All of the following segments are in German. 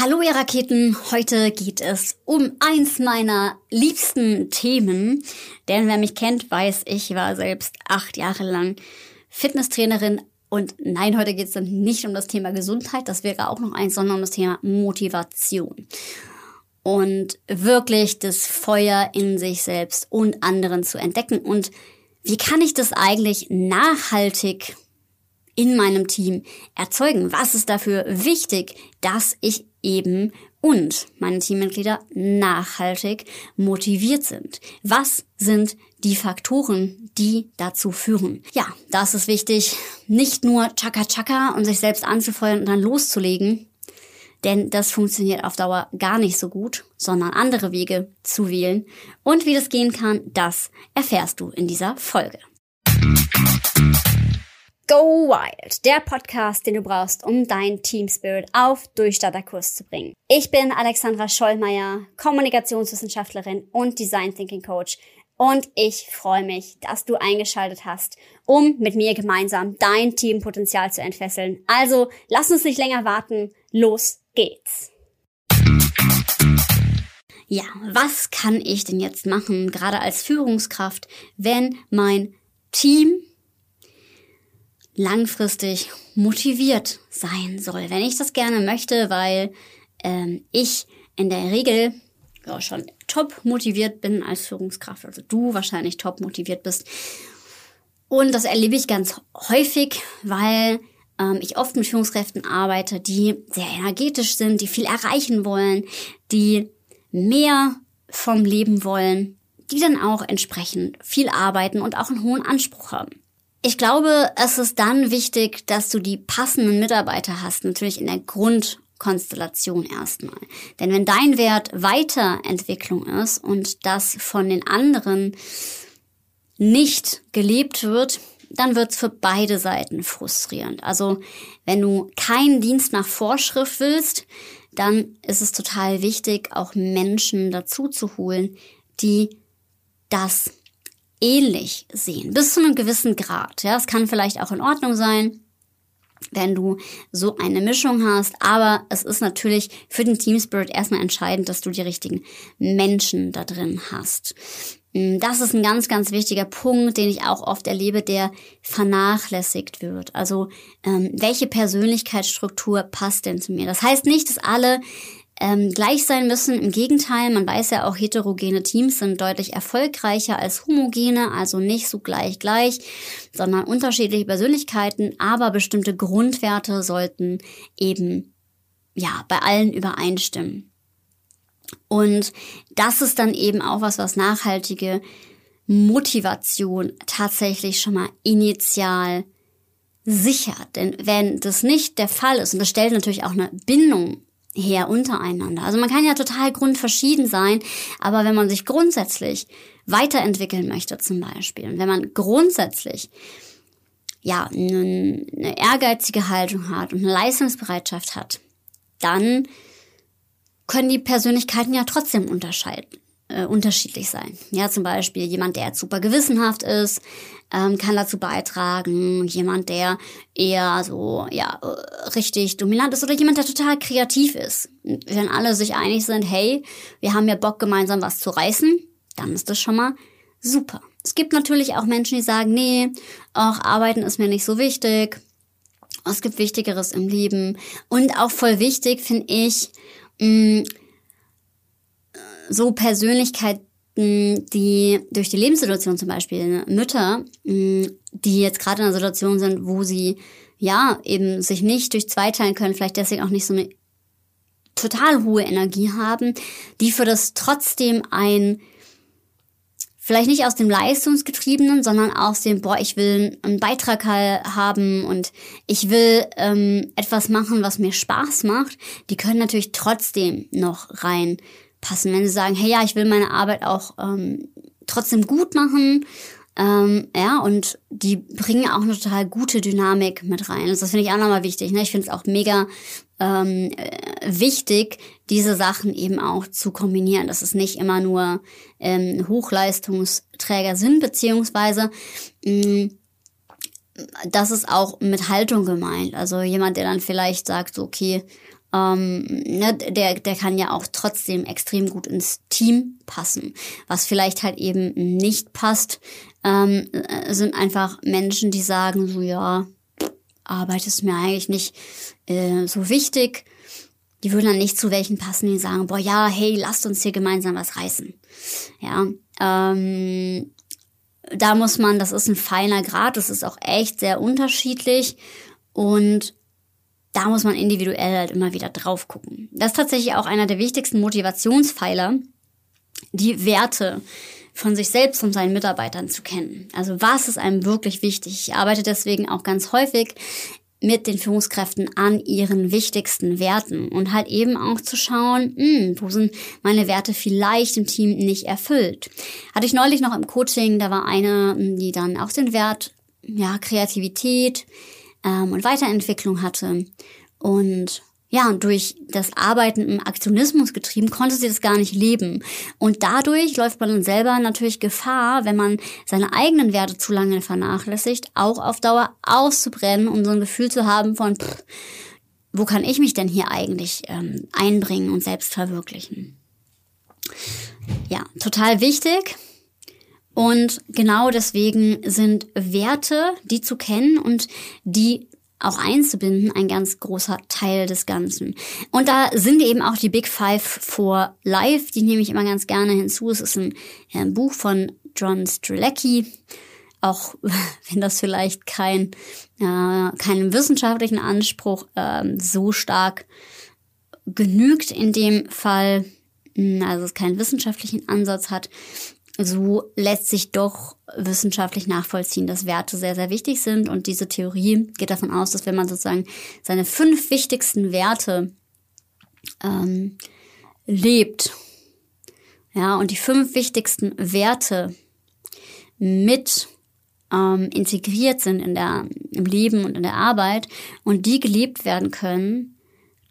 Hallo ihr Raketen, heute geht es um eins meiner liebsten Themen, denn wer mich kennt, weiß, ich war selbst acht Jahre lang Fitnesstrainerin und nein, heute geht es dann nicht um das Thema Gesundheit, das wäre auch noch eins, sondern um das Thema Motivation. Und wirklich das Feuer in sich selbst und anderen zu entdecken. Und wie kann ich das eigentlich nachhaltig in meinem Team erzeugen? Was ist dafür wichtig, dass ich eben und meine Teammitglieder nachhaltig motiviert sind? Was sind die Faktoren, die dazu führen? Ja, das ist wichtig, nicht nur Chaka Chaka und sich selbst anzufeuern und dann loszulegen, denn das funktioniert auf Dauer gar nicht so gut, sondern andere Wege zu wählen. Und wie das gehen kann, das erfährst du in dieser Folge. Go Wild, der Podcast, den du brauchst, um dein Team Spirit auf Durchstarterkurs zu bringen. Ich bin Alexandra Schollmeier, Kommunikationswissenschaftlerin und Design Thinking Coach und ich freue mich, dass du eingeschaltet hast, um mit mir gemeinsam dein Teampotenzial zu entfesseln. Also lass uns nicht länger warten, los geht's. Ja, was kann ich denn jetzt machen, gerade als Führungskraft, wenn mein Team langfristig motiviert sein soll. Wenn ich das gerne möchte, weil ähm, ich in der Regel ja, schon top motiviert bin als Führungskraft, also du wahrscheinlich top motiviert bist. Und das erlebe ich ganz häufig, weil ähm, ich oft mit Führungskräften arbeite, die sehr energetisch sind, die viel erreichen wollen, die mehr vom Leben wollen, die dann auch entsprechend viel arbeiten und auch einen hohen Anspruch haben. Ich glaube, es ist dann wichtig, dass du die passenden Mitarbeiter hast, natürlich in der Grundkonstellation erstmal. Denn wenn dein Wert Weiterentwicklung ist und das von den anderen nicht gelebt wird, dann wird's für beide Seiten frustrierend. Also wenn du keinen Dienst nach Vorschrift willst, dann ist es total wichtig, auch Menschen dazu zu holen, die das ähnlich sehen, bis zu einem gewissen Grad. Ja, es kann vielleicht auch in Ordnung sein, wenn du so eine Mischung hast, aber es ist natürlich für den Team Spirit erstmal entscheidend, dass du die richtigen Menschen da drin hast. Mm, das ist ein ganz, ganz wichtiger Punkt, den ich auch oft erlebe, der vernachlässigt wird. Also ähm, welche Persönlichkeitsstruktur passt denn zu mir? Das heißt nicht, dass alle ähm, gleich sein müssen. Im Gegenteil, man weiß ja auch, heterogene Teams sind deutlich erfolgreicher als homogene, also nicht so gleich gleich, sondern unterschiedliche Persönlichkeiten, aber bestimmte Grundwerte sollten eben ja bei allen übereinstimmen. Und das ist dann eben auch was, was nachhaltige Motivation tatsächlich schon mal initial sichert. Denn wenn das nicht der Fall ist, und das stellt natürlich auch eine Bindung her untereinander. Also man kann ja total grundverschieden sein, aber wenn man sich grundsätzlich weiterentwickeln möchte zum Beispiel und wenn man grundsätzlich ja eine, eine ehrgeizige Haltung hat und eine Leistungsbereitschaft hat, dann können die Persönlichkeiten ja trotzdem unterscheiden äh, unterschiedlich sein. Ja, zum Beispiel jemand, der super gewissenhaft ist, ähm, kann dazu beitragen. Jemand, der eher so, ja, äh, richtig dominant ist oder jemand, der total kreativ ist. Wenn alle sich einig sind, hey, wir haben ja Bock, gemeinsam was zu reißen, dann ist das schon mal super. Es gibt natürlich auch Menschen, die sagen, nee, auch Arbeiten ist mir nicht so wichtig. Es gibt Wichtigeres im Leben. Und auch voll wichtig finde ich, mh, mm, so Persönlichkeiten, die durch die Lebenssituation zum Beispiel ne, Mütter, die jetzt gerade in einer Situation sind, wo sie ja eben sich nicht durch zweiteilen können, vielleicht deswegen auch nicht so eine total hohe Energie haben, die für das trotzdem ein vielleicht nicht aus dem Leistungsgetriebenen, sondern aus dem, boah, ich will einen Beitrag haben und ich will ähm, etwas machen, was mir Spaß macht, die können natürlich trotzdem noch rein passen. Wenn sie sagen, hey ja, ich will meine Arbeit auch ähm, trotzdem gut machen, ähm, ja, und die bringen auch eine total gute Dynamik mit rein. Also das finde ich auch nochmal wichtig. Ne? Ich finde es auch mega ähm, äh, wichtig, diese Sachen eben auch zu kombinieren. Dass es nicht immer nur ähm, Hochleistungsträger sind, beziehungsweise mh, mm, das ist auch mit Haltung gemeint. Also jemand, der dann vielleicht sagt, okay, ähm, ne, der, der kann ja auch trotzdem extrem gut ins Team passen. Was vielleicht halt eben nicht passt, ähm, äh, sind einfach Menschen, die sagen so, ja, Arbeit ist mir eigentlich nicht äh, so wichtig. Die würden dann nicht zu welchen passen, die sagen, boah, ja, hey, lasst uns hier gemeinsam was reißen. Ja, ähm, da muss man, das ist ein feiner Grad, das ist auch echt sehr unterschiedlich und da muss man individuell halt immer wieder drauf gucken. Das ist tatsächlich auch einer der wichtigsten Motivationspfeiler, die Werte von sich selbst und seinen Mitarbeitern zu kennen. Also was ist einem wirklich wichtig? Ich arbeite deswegen auch ganz häufig mit den Führungskräften an ihren wichtigsten Werten und halt eben auch zu schauen, mh, hm, wo sind meine Werte vielleicht im Team nicht erfüllt. Hatte ich neulich noch im Coaching, da war eine, die dann auch den Wert, ja, Kreativität ähm, und Weiterentwicklung hatte und ja, durch das Arbeiten im Aktionismus getrieben, konnte sie das gar nicht leben. Und dadurch läuft man dann selber natürlich Gefahr, wenn man seine eigenen Werte zu lange vernachlässigt, auch auf Dauer auszubrennen und so ein Gefühl zu haben von, pff, wo kann ich mich denn hier eigentlich ähm, einbringen und selbst verwirklichen? Ja, total wichtig. Und genau deswegen sind Werte, die zu kennen und die auch einzubinden, ein ganz großer Teil des Ganzen. Und da sind eben auch die Big Five for Life, die nehme ich immer ganz gerne hinzu. Es ist ein, ein Buch von John Strelecki, auch wenn das vielleicht kein, äh, keinen wissenschaftlichen Anspruch äh, so stark genügt in dem Fall, hm, also es keinen wissenschaftlichen Ansatz hat, so lässt sich doch wissenschaftlich nachvollziehen, dass Werte sehr, sehr wichtig sind. Und diese Theorie geht davon aus, dass wenn man sozusagen seine fünf wichtigsten Werte ähm, lebt, ja, und die fünf wichtigsten Werte mit ähm, integriert sind in der, im Leben und in der Arbeit und die gelebt werden können,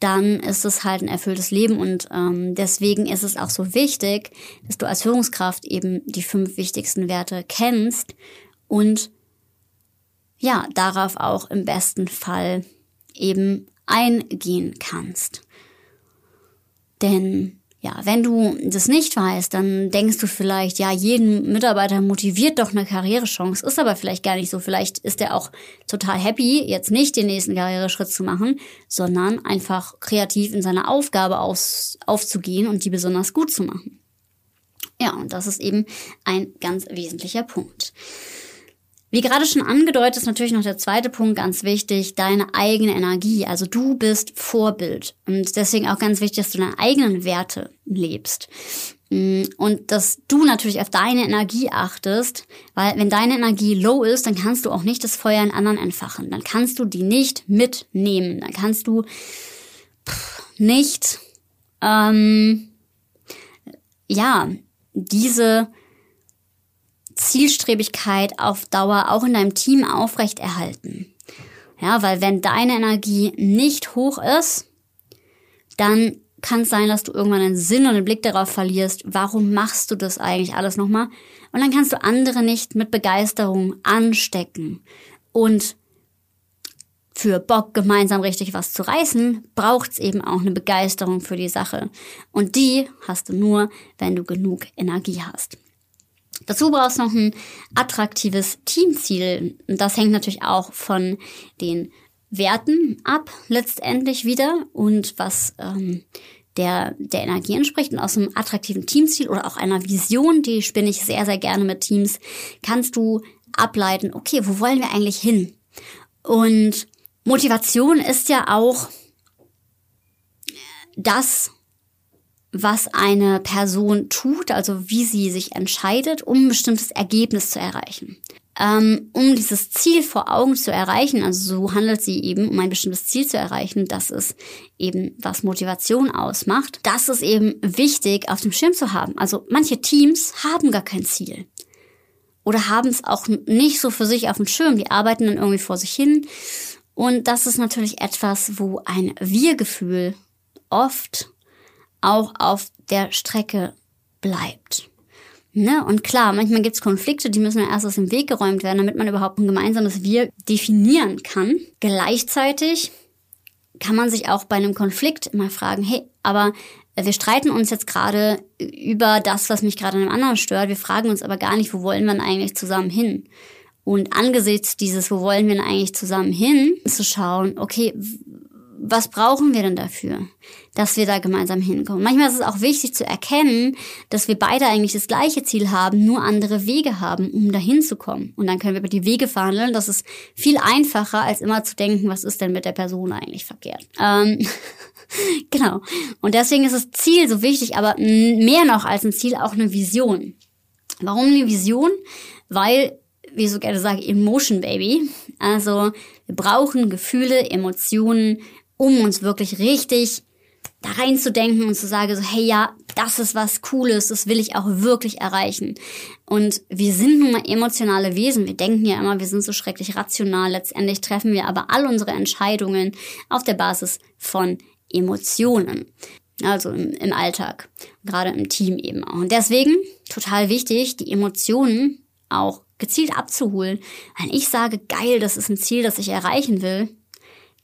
dann ist es halt ein erfülltes Leben und ähm, deswegen ist es auch so wichtig, dass du als Führungskraft eben die fünf wichtigsten Werte kennst und ja, darauf auch im besten Fall eben eingehen kannst. Denn ja, wenn du das nicht weißt, dann denkst du vielleicht, ja, jeden Mitarbeiter motiviert doch eine Karrierechance. Ist aber vielleicht gar nicht so. Vielleicht ist er auch total happy, jetzt nicht den nächsten Karriereschritt zu machen, sondern einfach kreativ in seiner Aufgabe aus, aufzugehen und die besonders gut zu machen. Ja, und das ist eben ein ganz wesentlicher Punkt. Wie gerade schon angedeutet, ist natürlich noch der zweite Punkt ganz wichtig, deine eigene Energie. Also du bist Vorbild. Und deswegen auch ganz wichtig, dass du deine eigenen Werte lebst. Mm, und dass du natürlich auf deine Energie achtest, weil wenn deine Energie low ist, dann kannst du auch nicht das Feuer in anderen entfachen. Dann kannst du die nicht mitnehmen. Dann kannst du nicht, ähm, ja, diese Zielstrebigkeit auf Dauer auch in deinem Team aufrechterhalten. Ja, weil wenn deine Energie nicht hoch ist, dann kann es sein, dass du irgendwann den Sinn und den Blick darauf verlierst, warum machst du das eigentlich alles nochmal? Und dann kannst du andere nicht mit Begeisterung anstecken. Und für Bock gemeinsam richtig was zu reißen, braucht's eben auch eine Begeisterung für die Sache. Und die hast du nur, wenn du genug Energie hast. Dazu brauchst du noch ein attraktives Teamziel. Das hängt natürlich auch von den Werten ab, letztendlich wieder, und was ähm, der, der Energie entspricht. Und aus einem attraktiven Teamziel oder auch einer Vision, die spinne ich sehr, sehr gerne mit Teams, kannst du ableiten, okay, wo wollen wir eigentlich hin? Und Motivation ist ja auch das, was eine Person tut, also wie sie sich entscheidet, um ein bestimmtes Ergebnis zu erreichen. Ähm, um dieses Ziel vor Augen zu erreichen, also so handelt sie eben, um ein bestimmtes Ziel zu erreichen, das ist eben, was Motivation ausmacht. Das ist eben wichtig auf dem Schirm zu haben. Also manche Teams haben gar kein Ziel. Oder haben es auch nicht so für sich auf dem Schirm. Die arbeiten dann irgendwie vor sich hin. Und das ist natürlich etwas, wo ein Wir-Gefühl oft auch auf der Strecke bleibt. Ne? Und klar, manchmal gibt es Konflikte, die müssen erst aus dem Weg geräumt werden, damit man überhaupt ein gemeinsames Wir definieren kann. Gleichzeitig kann man sich auch bei einem Konflikt immer fragen, hey, aber wir streiten uns jetzt gerade über das, was mich gerade an einem anderen stört. Wir fragen uns aber gar nicht, wo wollen wir denn eigentlich zusammen hin? Und angesichts dieses, wo wollen wir denn eigentlich zusammen hin, zu schauen, okay, was brauchen wir denn dafür, dass wir da gemeinsam hinkommen? Manchmal ist es auch wichtig zu erkennen, dass wir beide eigentlich das gleiche Ziel haben, nur andere Wege haben, um dahin zu kommen. Und dann können wir über die Wege verhandeln. Das ist viel einfacher, als immer zu denken, was ist denn mit der Person eigentlich verkehrt. Ähm, genau. Und deswegen ist das Ziel so wichtig, aber mehr noch als ein Ziel auch eine Vision. Warum eine Vision? Weil wie ich so gerne sage, Emotion Baby. Also wir brauchen Gefühle, Emotionen, um uns wirklich richtig da reinzudenken und zu sagen, so, hey ja, das ist was Cooles, das will ich auch wirklich erreichen. Und wir sind nun mal emotionale Wesen. Wir denken ja immer, wir sind so schrecklich rational. Letztendlich treffen wir aber all unsere Entscheidungen auf der Basis von Emotionen. Also im, im Alltag, gerade im Team eben auch. Und deswegen total wichtig, die Emotionen auch gezielt abzuholen. Wenn ich sage, geil, das ist ein Ziel, das ich erreichen will,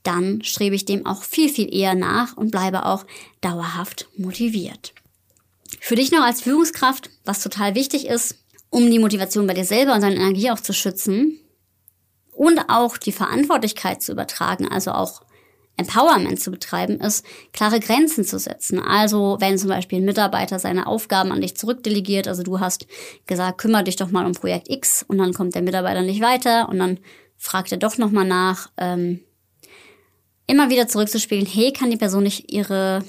dann strebe ich dem auch viel, viel eher nach und bleibe auch dauerhaft motiviert. Für dich noch als Führungskraft, was total wichtig ist, um die Motivation bei dir selber und deine Energie auch zu schützen und auch die Verantwortlichkeit zu übertragen, also auch Empowerment zu betreiben, ist, klare Grenzen zu setzen. Also wenn zum Beispiel ein Mitarbeiter seine Aufgaben an dich zurückdelegiert, also du hast gesagt, kümmere dich doch mal um Projekt X und dann kommt der Mitarbeiter nicht weiter und dann fragt er doch nochmal nach, ähm, immer wieder zurückzuspielen, hey, kann die Person nicht ihre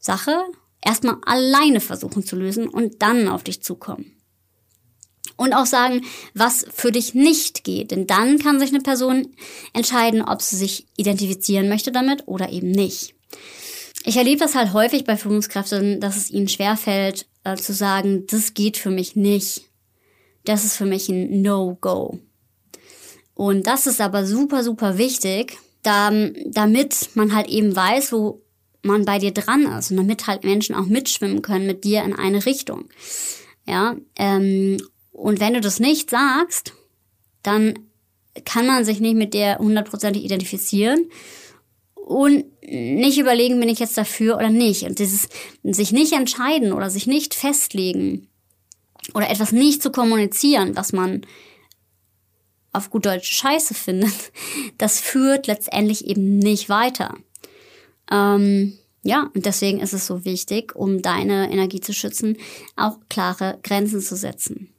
Sache erstmal alleine versuchen zu lösen und dann auf dich zukommen. Und auch sagen, was für dich nicht geht. Denn dann kann sich eine Person entscheiden, ob sie sich identifizieren möchte damit oder eben nicht. Ich erlebe das halt häufig bei Führungskräften, dass es ihnen schwerfällt, äh, zu sagen, das geht für mich nicht. Das ist für mich ein No-Go. Und das ist aber super, super wichtig, da, damit man halt eben weiß, wo man bei dir dran ist und damit halt Menschen auch mitschwimmen können mit dir in eine Richtung. Ja, ähm, und wenn du das nicht sagst, dann kann man sich nicht mit der hundertprozentig identifizieren und nicht überlegen, bin ich jetzt dafür oder nicht. Und dieses sich nicht entscheiden oder sich nicht festlegen oder etwas nicht zu kommunizieren, was man auf gut Deutsch Scheiße findet, das führt letztendlich eben nicht weiter. Ähm, ja, und deswegen ist es so wichtig, um deine Energie zu schützen, auch klare Grenzen zu setzen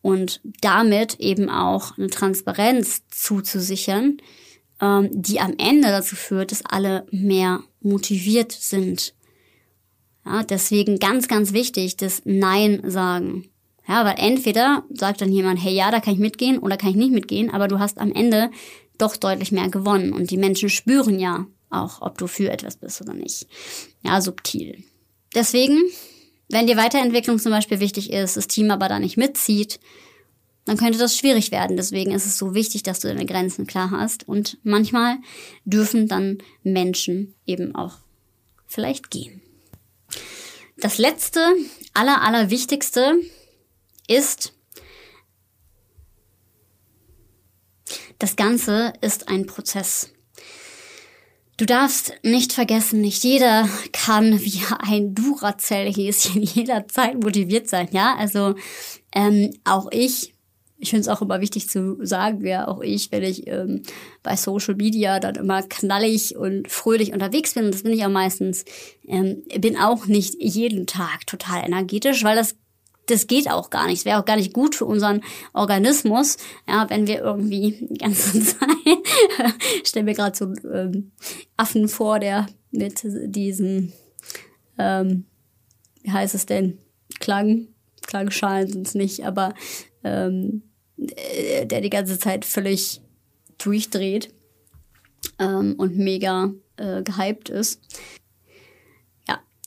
und damit eben auch eine Transparenz zuzusichern, ähm, die am Ende dazu führt, dass alle mehr motiviert sind. Ja, deswegen ganz, ganz wichtig, das Nein sagen. Ja, weil entweder sagt dann jemand, hey, ja, da kann ich mitgehen oder kann ich nicht mitgehen, aber du hast am Ende doch deutlich mehr gewonnen und die Menschen spüren ja auch, ob du für etwas bist oder nicht. Ja, subtil. Deswegen wenn dir Weiterentwicklung zum Beispiel wichtig ist, das Team aber da nicht mitzieht, dann könnte das schwierig werden. Deswegen ist es so wichtig, dass du deine Grenzen klar hast. Und manchmal dürfen dann Menschen eben auch vielleicht gehen. Das letzte, aller, aller wichtigste ist, das Ganze ist ein Prozess. Du darfst nicht vergessen, nicht jeder kann wie ein Duracell-Häschen jederzeit motiviert sein, ja? Also ähm, auch ich, ich finde es auch immer wichtig zu sagen, ja, auch ich, wenn ich ähm, bei Social Media dann immer knallig und fröhlich unterwegs bin, das bin ich auch meistens, ähm, bin auch nicht jeden Tag total energetisch, weil das das geht auch gar nicht. Es wäre auch gar nicht gut für unseren Organismus, ja, wenn wir irgendwie die ganze Zeit, stell mir gerade so ähm, Affen vor, der mit diesen, ähm, wie heißt es denn, Klang, Klangschalen sind es nicht, aber ähm, äh, der die ganze Zeit völlig durchdreht ähm, und mega äh, gehypt ist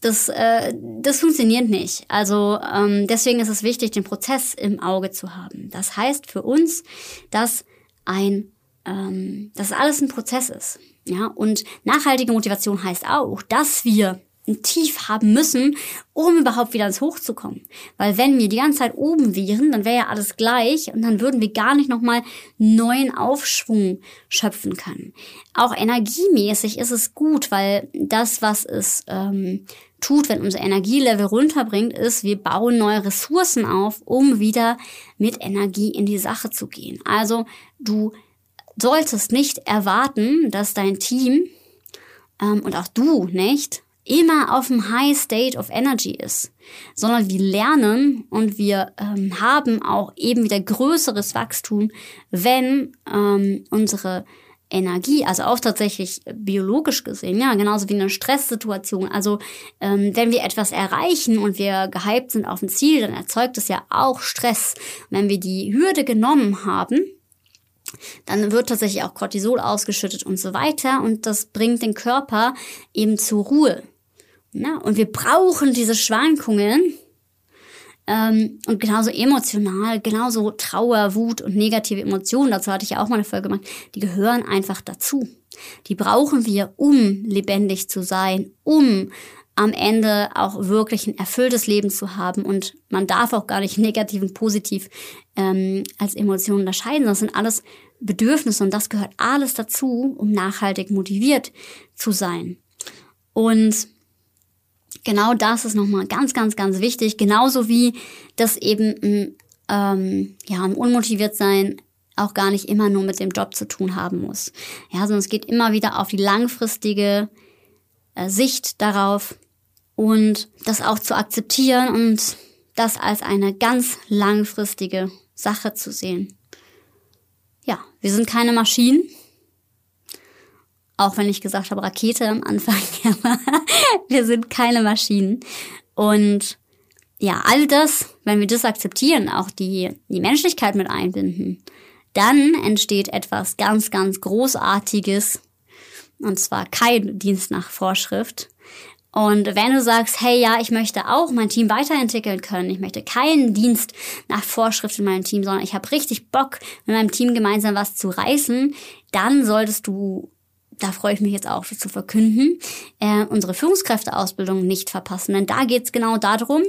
das, äh, das funktioniert nicht. Also ähm, deswegen ist es wichtig, den Prozess im Auge zu haben. Das heißt für uns, dass ein, ähm, dass alles ein Prozess ist. Ja, und nachhaltige Motivation heißt auch, dass wir ein Tief haben müssen, um überhaupt wieder ins Hoch zu kommen. Weil wenn wir die ganze Zeit oben wären, dann wäre ja alles gleich und dann würden wir gar nicht nochmal neuen Aufschwung schöpfen können. Auch energiemäßig ist es gut, weil das, was es ähm, tut, wenn unser Energielevel runterbringt, ist, wir bauen neue Ressourcen auf, um wieder mit Energie in die Sache zu gehen. Also du solltest nicht erwarten, dass dein Team ähm, und auch du nicht immer auf dem High State of Energy ist, sondern wir lernen und wir ähm, haben auch eben wieder größeres Wachstum, wenn ähm, unsere Energie, also auch tatsächlich biologisch gesehen, ja, genauso wie eine Stresssituation. Also ähm, wenn wir etwas erreichen und wir gehypt sind auf ein Ziel, dann erzeugt es ja auch Stress. wenn wir die Hürde genommen haben, dann wird tatsächlich auch Cortisol ausgeschüttet und so weiter und das bringt den Körper eben zur Ruhe. Na, und wir brauchen diese Schwankungen ähm, und genauso emotional, genauso Trauer, Wut und negative Emotionen, dazu hatte ich ja auch mal eine Folge gemacht, die gehören einfach dazu. Die brauchen wir, um lebendig zu sein, um am Ende auch wirklich ein erfülltes Leben zu haben. Und man darf auch gar nicht negativ und positiv ähm, als Emotionen unterscheiden. Das sind alles Bedürfnisse und das gehört alles dazu, um nachhaltig motiviert zu sein. Und genau das ist nochmal ganz, ganz, ganz wichtig. Genauso wie das eben ähm, ja, ein unmotiviert sein auch gar nicht immer nur mit dem Job zu tun haben muss. Ja, sondern es geht immer wieder auf die langfristige äh, Sicht darauf und das auch zu akzeptieren und das als eine ganz langfristige Sache zu sehen. Ja, wir sind keine Maschinen. Auch wenn ich gesagt habe, Rakete am Anfang, wir sind keine Maschinen. Und ja, all das, wenn wir das akzeptieren, auch die, die Menschlichkeit mit einbinden, dann entsteht etwas ganz, ganz Großartiges. Und zwar kein Dienst nach Vorschrift. Und wenn du sagst, hey, ja, ich möchte auch mein Team weiterentwickeln können, ich möchte keinen Dienst nach Vorschrift in meinem Team, sondern ich habe richtig Bock, mit meinem Team gemeinsam was zu reißen, dann solltest du da freue ich mich jetzt auch zu verkünden, äh, unsere Führungskräfteausbildung nicht verpassen. Denn da geht es genau darum,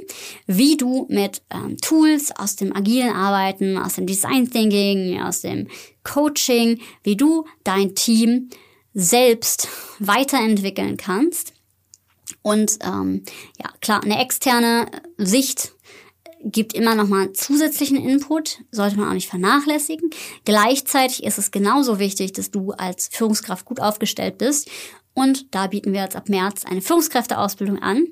wie du mit ähm, Tools aus dem agilen Arbeiten, aus dem Design Thinking, aus dem Coaching, wie du dein Team selbst weiterentwickeln kannst. Und ähm, ja, klar, eine externe Sicht gibt immer noch mal zusätzlichen Input, sollte man auch nicht vernachlässigen. Gleichzeitig ist es genauso wichtig, dass du als Führungskraft gut aufgestellt bist. Und da bieten wir jetzt ab März eine Führungskräfteausbildung an.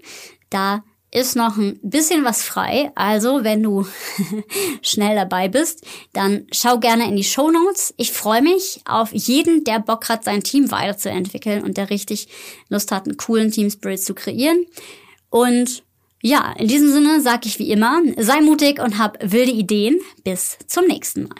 Da ist noch ein bisschen was frei. Also, wenn du schnell dabei bist, dann schau gerne in die Show Notes. Ich freue mich auf jeden, der Bock hat, sein Team weiterzuentwickeln und der richtig Lust hat, einen coolen Team Spirit zu kreieren. Und ja, in diesem Sinne sage ich wie immer, sei mutig und hab wilde Ideen. Bis zum nächsten Mal.